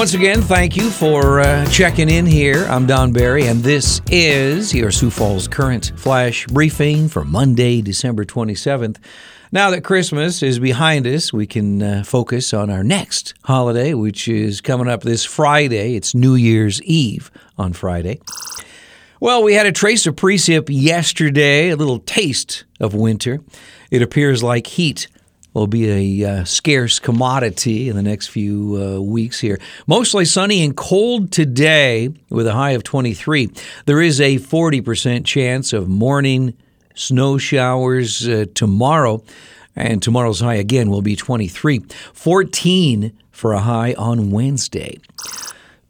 Once again, thank you for uh, checking in here. I'm Don Barry, and this is your Sioux Falls Current Flash Briefing for Monday, December 27th. Now that Christmas is behind us, we can uh, focus on our next holiday, which is coming up this Friday. It's New Year's Eve on Friday. Well, we had a trace of precip yesterday, a little taste of winter. It appears like heat will be a uh, scarce commodity in the next few uh, weeks here. Mostly sunny and cold today with a high of 23. There is a 40% chance of morning snow showers uh, tomorrow, and tomorrow's high again will be 23. 14 for a high on Wednesday.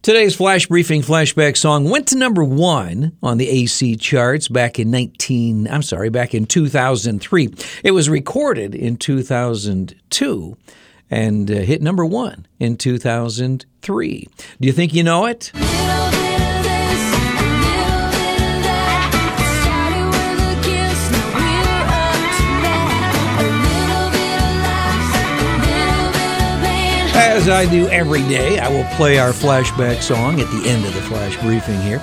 Today's flash briefing flashback song went to number one on the AC charts back in 19, I'm sorry, back in 2003. It was recorded in 2002 and uh, hit number one in 2003. Do you think you know it? As I do every day, I will play our flashback song at the end of the flash briefing here.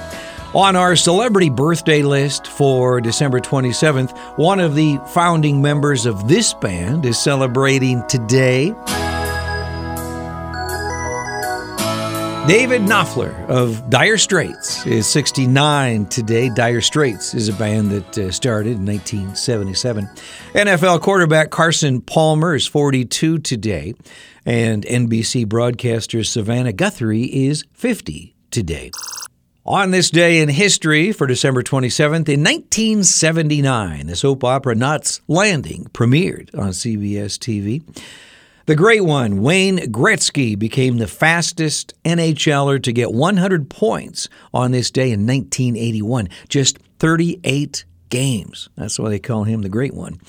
On our celebrity birthday list for December 27th, one of the founding members of this band is celebrating today. David Knopfler of Dire Straits is 69 today. Dire Straits is a band that uh, started in 1977. NFL quarterback Carson Palmer is 42 today. And NBC broadcaster Savannah Guthrie is 50 today. On this day in history for December 27th, in 1979, the soap opera Knots Landing premiered on CBS TV. The great one, Wayne Gretzky, became the fastest NHLer to get 100 points on this day in 1981, just 38 games. That's why they call him the Great One.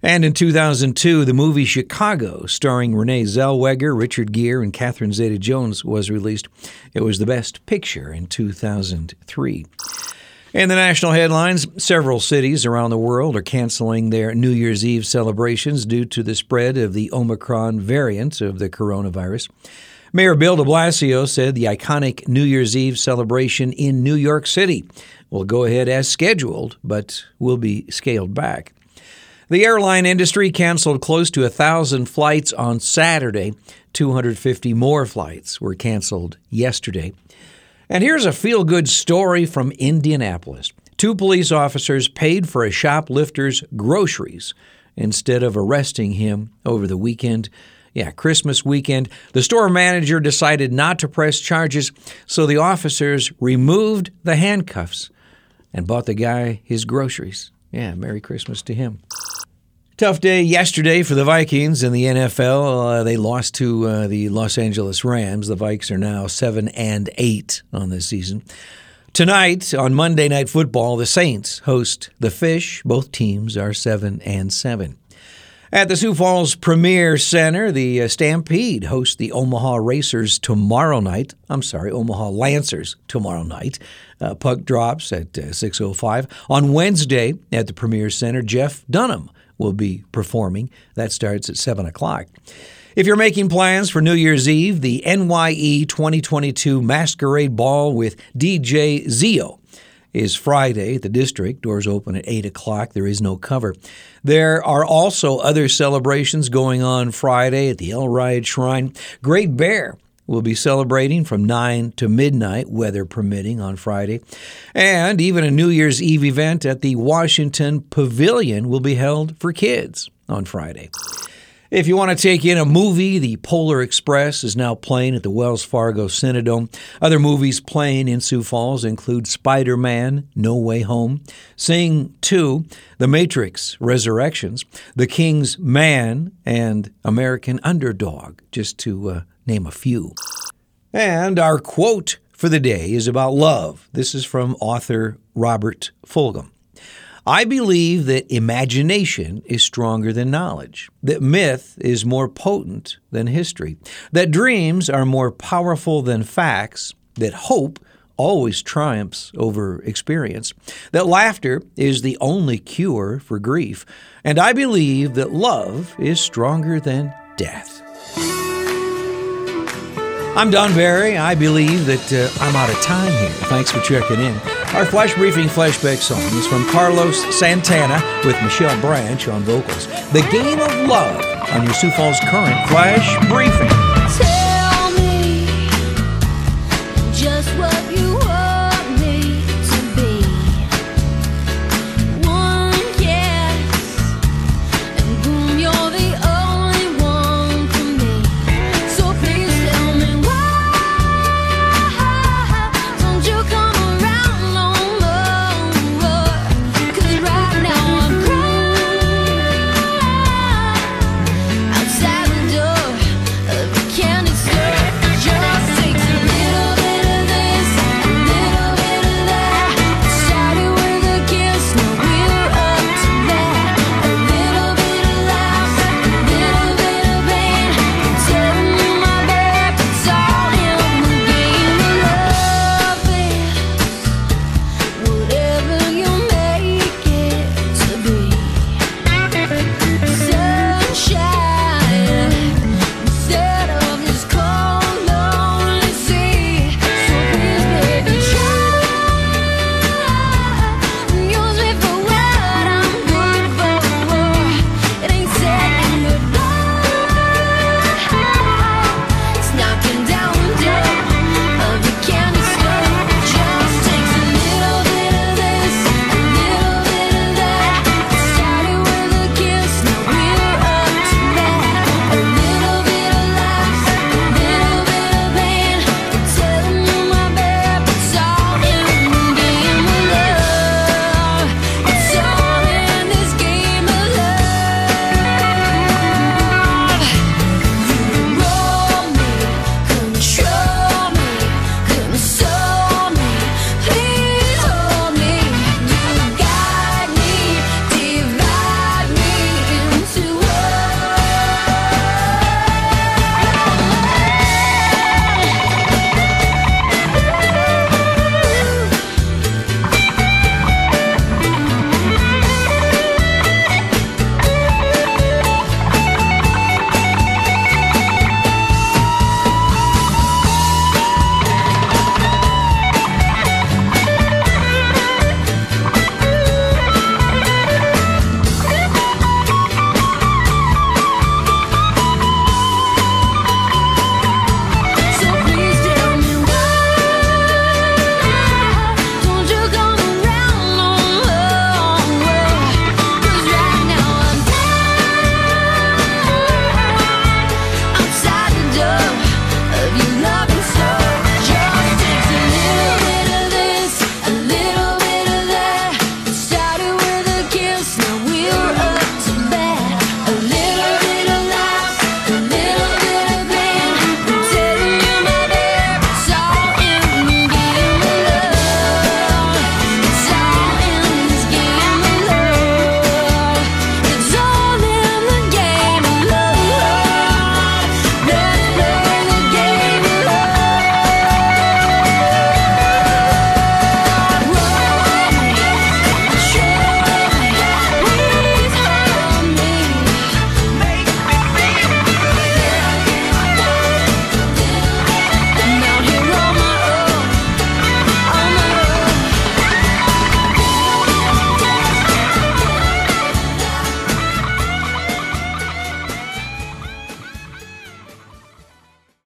And in 2002, the movie Chicago, starring Renee Zellweger, Richard Gere, and Catherine Zeta Jones, was released. It was the best picture in 2003. In the national headlines, several cities around the world are canceling their New Year's Eve celebrations due to the spread of the Omicron variant of the coronavirus. Mayor Bill de Blasio said the iconic New Year's Eve celebration in New York City will go ahead as scheduled, but will be scaled back. The airline industry canceled close to a thousand flights on Saturday. 250 more flights were canceled yesterday. And here's a feel good story from Indianapolis. Two police officers paid for a shoplifter's groceries instead of arresting him over the weekend. Yeah, Christmas weekend. The store manager decided not to press charges, so the officers removed the handcuffs and bought the guy his groceries. Yeah, Merry Christmas to him. Tough day yesterday for the Vikings in the NFL. Uh, they lost to uh, the Los Angeles Rams. The Vikes are now seven and eight on this season. Tonight on Monday Night Football, the Saints host the Fish. Both teams are seven and seven. At the Sioux Falls Premier Center, the uh, Stampede hosts the Omaha Racers tomorrow night. I'm sorry, Omaha Lancers tomorrow night. Uh, puck drops at uh, 6:05 on Wednesday at the Premier Center. Jeff Dunham will be performing. That starts at 7 o'clock. If you're making plans for New Year's Eve, the NYE 2022 Masquerade Ball with DJ Zio is Friday at the district. Doors open at 8 o'clock. There is no cover. There are also other celebrations going on Friday at the El Riad Shrine. Great Bear will be celebrating from 9 to midnight, weather permitting, on Friday. And even a New Year's Eve event at the Washington Pavilion will be held for kids on Friday. If you want to take in a movie, The Polar Express is now playing at the Wells Fargo Cinedome. Other movies playing in Sioux Falls include Spider Man, No Way Home, Sing 2, The Matrix Resurrections, The King's Man, and American Underdog, just to uh, name a few. And our quote for the day is about love. This is from author Robert Fulghum. I believe that imagination is stronger than knowledge, that myth is more potent than history, that dreams are more powerful than facts, that hope always triumphs over experience, that laughter is the only cure for grief, and I believe that love is stronger than death. I'm Don Barry. I believe that uh, I'm out of time here. Thanks for checking in. Our Flash Briefing flashback song is from Carlos Santana with Michelle Branch on vocals. The Game of Love on your Sioux Falls Current Flash Briefing.